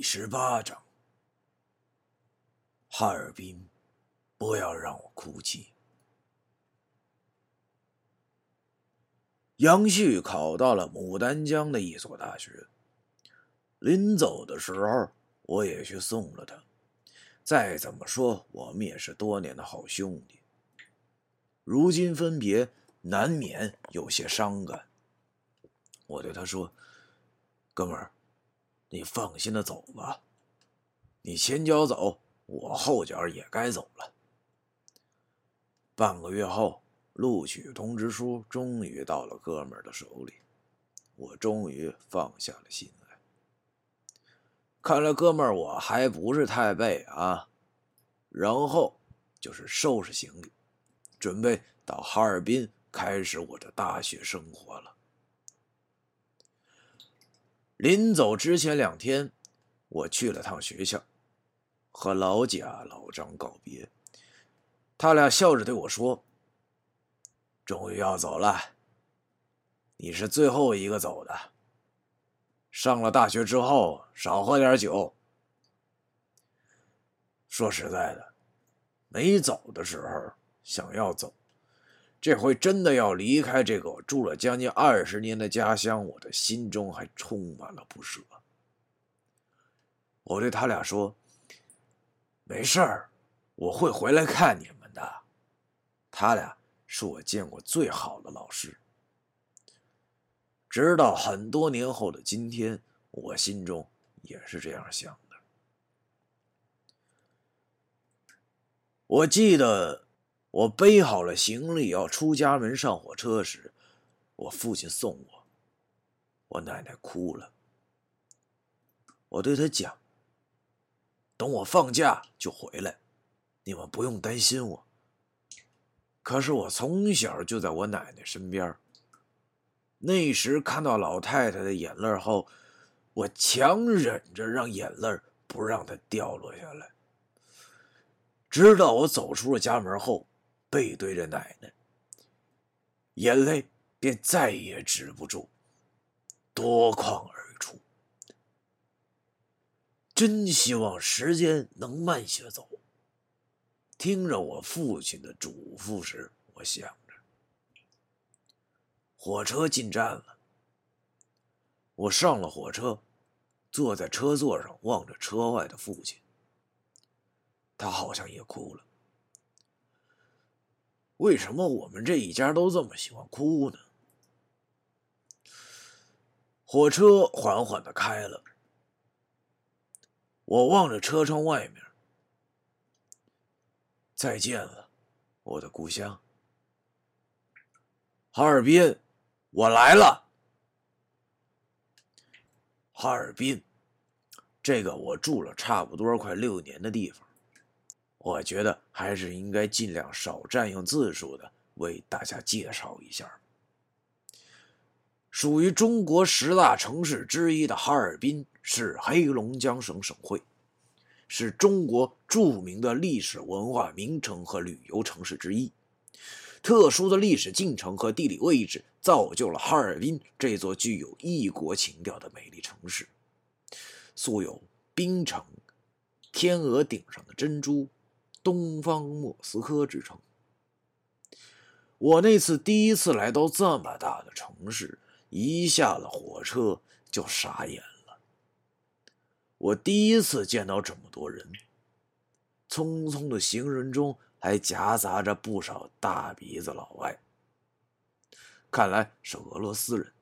第十八章，哈尔滨，不要让我哭泣。杨旭考到了牡丹江的一所大学，临走的时候，我也去送了他。再怎么说，我们也是多年的好兄弟。如今分别，难免有些伤感。我对他说：“哥们儿。”你放心的走吧，你前脚走，我后脚也该走了。半个月后，录取通知书终于到了哥们儿的手里，我终于放下了心来。看来哥们儿我还不是太背啊。然后就是收拾行李，准备到哈尔滨开始我的大学生活了。临走之前两天，我去了趟学校，和老贾、老张告别。他俩笑着对我说：“终于要走了，你是最后一个走的。上了大学之后，少喝点酒。说实在的，没走的时候想要走。”这回真的要离开这个住了将近二十年的家乡，我的心中还充满了不舍。我对他俩说：“没事儿，我会回来看你们的。”他俩是我见过最好的老师。直到很多年后的今天，我心中也是这样想的。我记得。我背好了行李要出家门上火车时，我父亲送我。我奶奶哭了。我对她讲：“等我放假就回来，你们不用担心我。”可是我从小就在我奶奶身边。那时看到老太太的眼泪后，我强忍着让眼泪不让它掉落下来，直到我走出了家门后。背对着奶奶，眼泪便再也止不住，夺眶而出。真希望时间能慢些走。听着我父亲的嘱咐时，我想着。火车进站了，我上了火车，坐在车座上望着车外的父亲，他好像也哭了。为什么我们这一家都这么喜欢哭呢？火车缓缓的开了，我望着车窗外面。再见了，我的故乡，哈尔滨，我来了。哈尔滨，这个我住了差不多快六年的地方。我觉得还是应该尽量少占用字数的为大家介绍一下。属于中国十大城市之一的哈尔滨是黑龙江省省会，是中国著名的历史文化名城和旅游城市之一。特殊的历史进程和地理位置造就了哈尔滨这座具有异国情调的美丽城市，素有“冰城”“天鹅顶上的珍珠”。东方莫斯科之称。我那次第一次来到这么大的城市，一下了火车就傻眼了。我第一次见到这么多人，匆匆的行人中还夹杂着不少大鼻子老外，看来是俄罗斯人。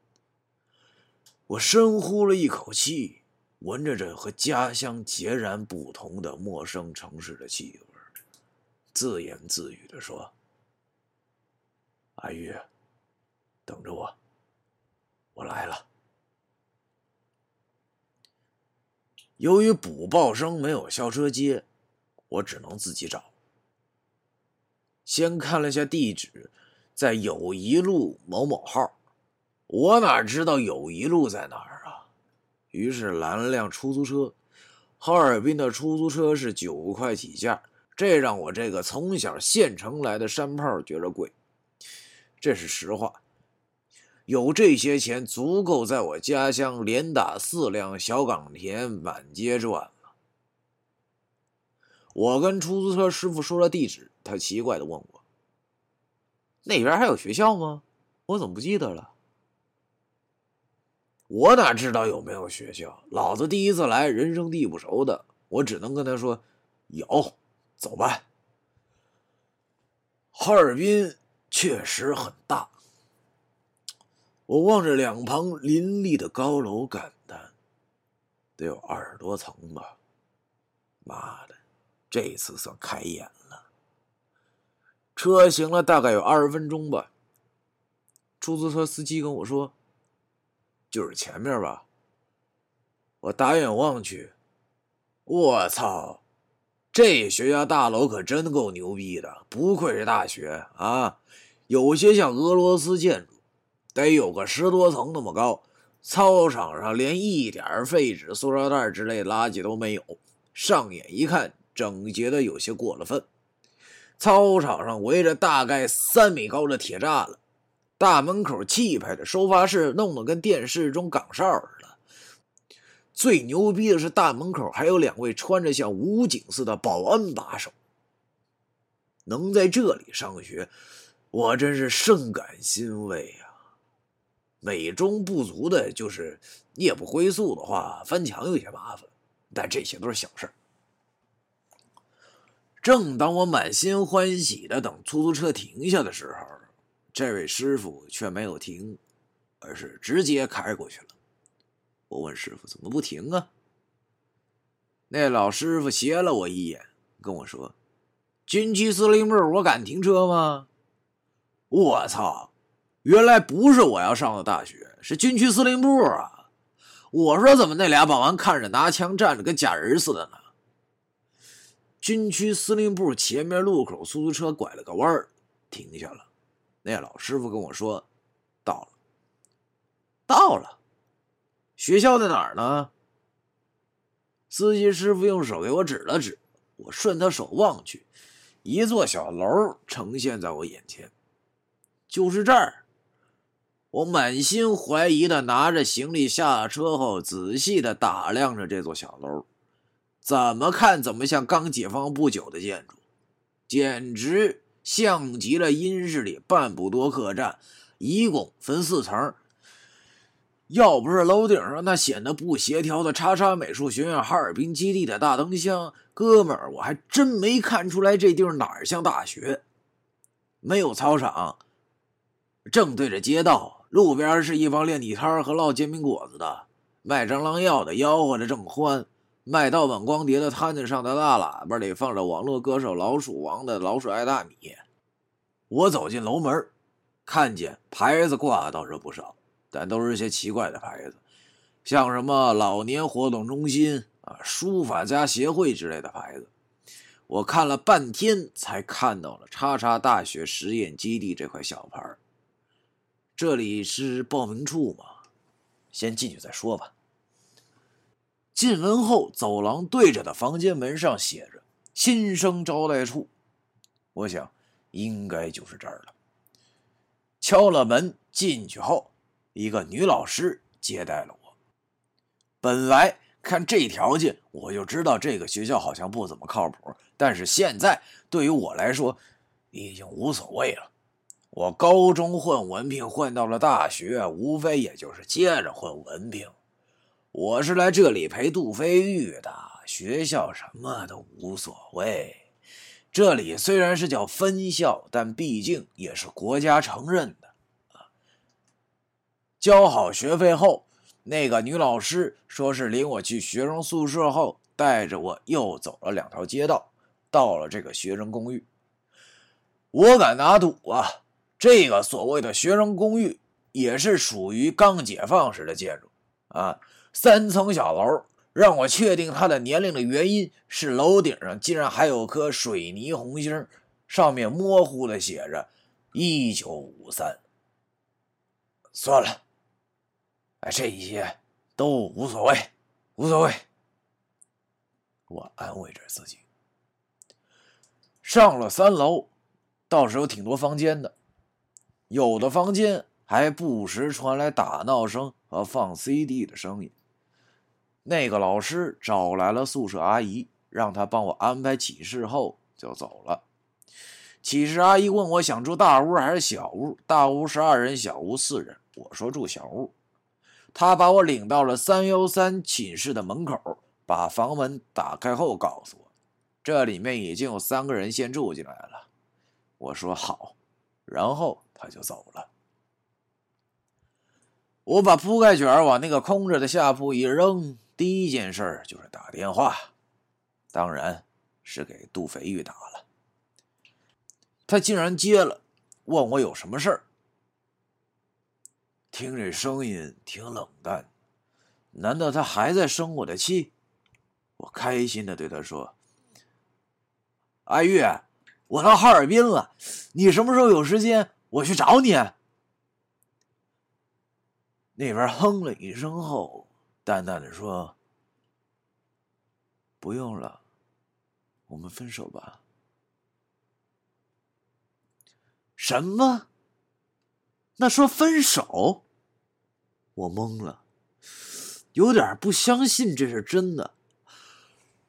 我深呼了一口气，闻着这和家乡截然不同的陌生城市的气味。自言自语的说：“阿玉，等着我，我来了。”由于补报生没有校车接，我只能自己找。先看了下地址，在友谊路某某号。我哪知道友谊路在哪儿啊？于是拦了辆出租车。哈尔滨的出租车是九块起价。这让我这个从小县城来的山炮觉着贵，这是实话。有这些钱，足够在我家乡连打四辆小岗田满街转了。我跟出租车师傅说了地址，他奇怪的问我：“那边还有学校吗？我怎么不记得了？”我哪知道有没有学校？老子第一次来，人生地不熟的，我只能跟他说：“有，走吧。”哈尔滨确实很大。我望着两旁林立的高楼，感叹：得有二十多层吧！妈的，这次算开眼了。车行了大概有二十分钟吧。出租车司机跟我说：“就是前面吧。”我打眼望去，我操！这学校大楼可真够牛逼的，不愧是大学啊！有些像俄罗斯建筑。得有个十多层那么高，操场上连一点废纸、塑料袋之类垃圾都没有，上眼一看整洁的有些过了分。操场上围着大概三米高的铁栅栏，大门口气派的收发室弄得跟电视中岗哨似的。最牛逼的是大门口还有两位穿着像武警似的保安把守。能在这里上学，我真是甚感欣慰啊。美中不足的就是夜不归宿的话，翻墙有些麻烦，但这些都是小事正当我满心欢喜的等出租车停下的时候，这位师傅却没有停，而是直接开过去了。我问师傅怎么不停啊？那老师傅斜了我一眼，跟我说：“军区司令部，我敢停车吗？”我操！原来不是我要上的大学，是军区司令部啊！我说怎么那俩保安看着拿枪站着跟假人似的呢？军区司令部前面路口，出租车拐了个弯儿，停下了。那老师傅跟我说：“到了，到了。”学校在哪儿呢？司机师傅用手给我指了指，我顺他手望去，一座小楼呈现在我眼前，就是这儿。我满心怀疑的拿着行李下车后，仔细的打量着这座小楼，怎么看怎么像刚解放不久的建筑，简直像极了阴市里半步多客栈，一共分四层。要不是楼顶上那显得不协调的叉叉美术学院哈尔滨基地的大灯箱，哥们儿，我还真没看出来这地儿哪儿像大学。没有操场，正对着街道。路边是一帮练地摊和烙煎饼果子的，卖蟑螂药的吆喝着正欢，卖盗版光碟的摊子上的大喇叭里放着网络歌手老鼠王的《老鼠爱大米》。我走进楼门，看见牌子挂倒是不少，但都是些奇怪的牌子，像什么老年活动中心啊、书法家协会之类的牌子。我看了半天，才看到了“叉叉大学实验基地”这块小牌这里是报名处吗？先进去再说吧。进门后，走廊对着的房间门上写着“新生招待处”，我想应该就是这儿了。敲了门，进去后，一个女老师接待了我。本来看这条件，我就知道这个学校好像不怎么靠谱，但是现在对于我来说，已经无所谓了。我高中混文凭混到了大学，无非也就是接着混文凭。我是来这里陪杜飞玉的，学校什么都无所谓。这里虽然是叫分校，但毕竟也是国家承认的。交好学费后，那个女老师说是领我去学生宿舍，后带着我又走了两条街道，到了这个学生公寓。我敢打赌啊！这个所谓的学生公寓也是属于刚解放时的建筑啊，三层小楼。让我确定他的年龄的原因是楼顶上竟然还有颗水泥红星，上面模糊的写着“一九五三”。算了，哎，这一些都无所谓，无所谓。我安慰着自己。上了三楼，倒是有挺多房间的。有的房间还不时传来打闹声和放 CD 的声音。那个老师找来了宿舍阿姨，让她帮我安排起室后就走了。起室阿姨问我想住大屋还是小屋，大屋十二人，小屋四人。我说住小屋。他把我领到了三幺三寝室的门口，把房门打开后告诉我，这里面已经有三个人先住进来了。我说好，然后他就走了。我把铺盖卷往那个空着的下铺一扔，第一件事就是打电话，当然是给杜肥玉打了。他竟然接了，问我有什么事儿。听这声音挺冷淡，难道他还在生我的气？我开心的对他说：“阿玉，我到哈尔滨了，你什么时候有时间，我去找你。”那边哼了一声后，淡淡的说：“不用了，我们分手吧。”什么？那说分手？我懵了，有点不相信这是真的。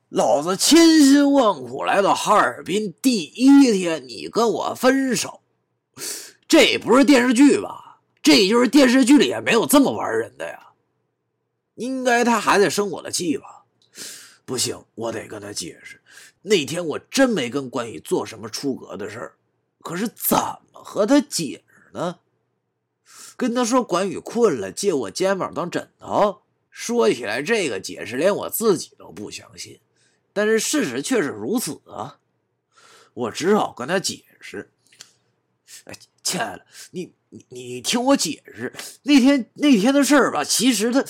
老子千辛万苦来到哈尔滨，第一天你跟我分手，这不是电视剧吧？这就是电视剧里也没有这么玩人的呀，应该他还在生我的气吧？不行，我得跟他解释。那天我真没跟关羽做什么出格的事儿，可是怎么和他解释呢？跟他说关羽困了，借我肩膀当枕头。说起来，这个解释连我自己都不相信，但是事实却是如此啊！我只好跟他解释。哎，亲爱的，你。你你听我解释，那天那天的事儿吧，其实他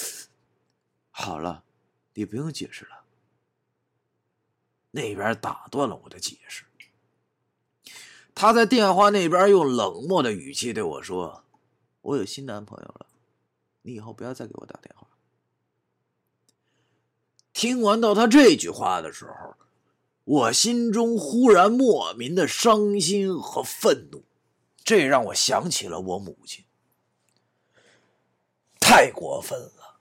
好了，你不用解释了。那边打断了我的解释，他在电话那边用冷漠的语气对我说：“我有新男朋友了，你以后不要再给我打电话。”听完到他这句话的时候，我心中忽然莫名的伤心和愤怒。这让我想起了我母亲，太过分了！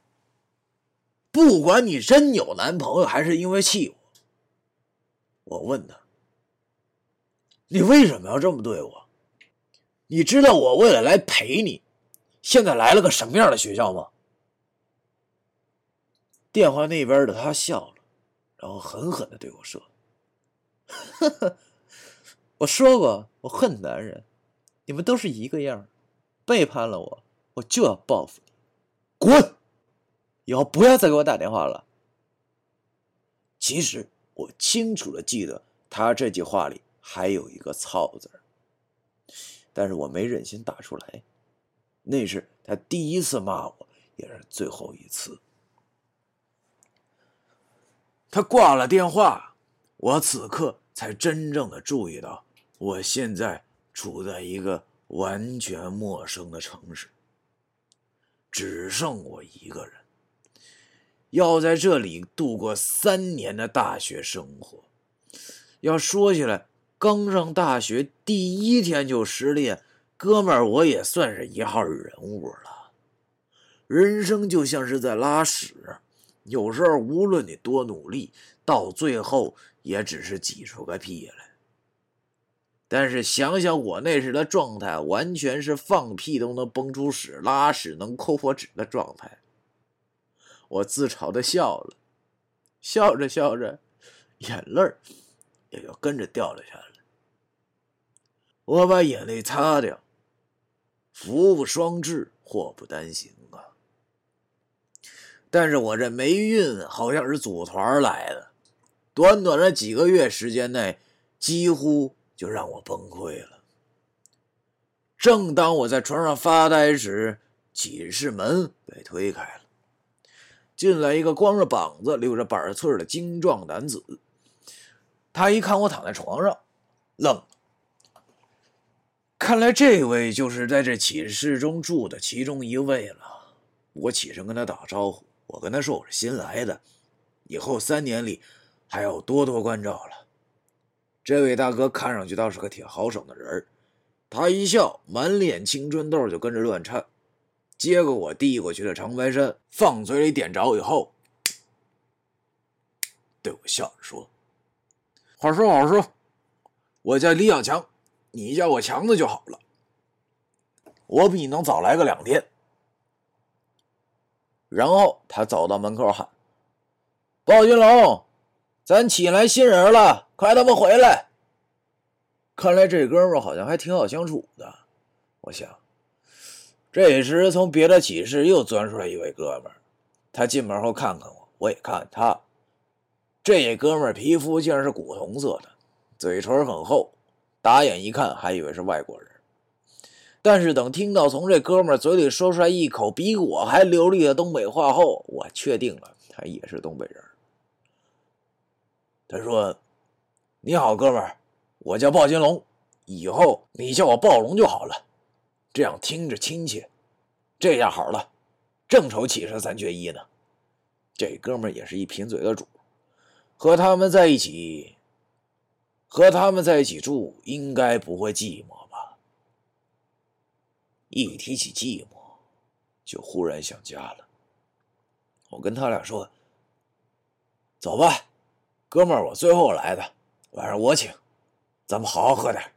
不管你真有男朋友，还是因为气我，我问他：“你为什么要这么对我？你知道我为了来陪你，现在来了个什么样的学校吗？”电话那边的他笑了，然后狠狠的对我说：“呵呵，我说过，我恨男人。”你们都是一个样背叛了我，我就要报复你，滚！以后不要再给我打电话了。其实我清楚的记得他这句话里还有一个“操”字但是我没忍心打出来。那是他第一次骂我，也是最后一次。他挂了电话，我此刻才真正的注意到，我现在。处在一个完全陌生的城市，只剩我一个人，要在这里度过三年的大学生活。要说起来，刚上大学第一天就失恋，哥们儿，我也算是一号人物了。人生就像是在拉屎，有时候无论你多努力，到最后也只是挤出个屁来。但是想想我那时的状态，完全是放屁都能崩出屎，拉屎能抠破纸的状态。我自嘲的笑了，笑着笑着，眼泪也就跟着掉了下来。我把眼泪擦掉，福不双至，祸不单行啊！但是我这霉运好像是组团来的，短短的几个月时间内，几乎。就让我崩溃了。正当我在床上发呆时，寝室门被推开了，进来一个光着膀子、留着板寸的精壮男子。他一看我躺在床上，愣了。看来这位就是在这寝室中住的其中一位了。我起身跟他打招呼，我跟他说我是新来的，以后三年里还要多多关照了。这位大哥看上去倒是个挺豪爽的人他一笑，满脸青春痘就跟着乱颤。接过我递过去的长白山，放嘴里点着以后，对我笑着说：“好说好说，我叫李小强，你叫我强子就好了。我比你能早来个两天。”然后他走到门口喊：“鲍金龙，咱请来新人了，快他妈回来！”看来这哥们好像还挺好相处的，我想。这时，从别的寝室又钻出来一位哥们。他进门后看看我，我也看看他。这哥们皮肤竟然是古铜色的，嘴唇很厚，打眼一看还以为是外国人。但是等听到从这哥们嘴里说出来一口比我还流利的东北话后，我确定了他也是东北人。他说：“你好，哥们儿，我叫鲍金龙，以后你叫我暴龙就好了。”这样听着亲切，这下好了，正愁起身三缺一呢。这哥们也是一贫嘴的主，和他们在一起，和他们在一起住，应该不会寂寞吧？一提起寂寞，就忽然想家了。我跟他俩说：“走吧，哥们儿，我最后来的，晚上我请，咱们好好喝点。”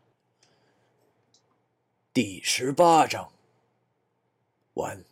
第十八章，完。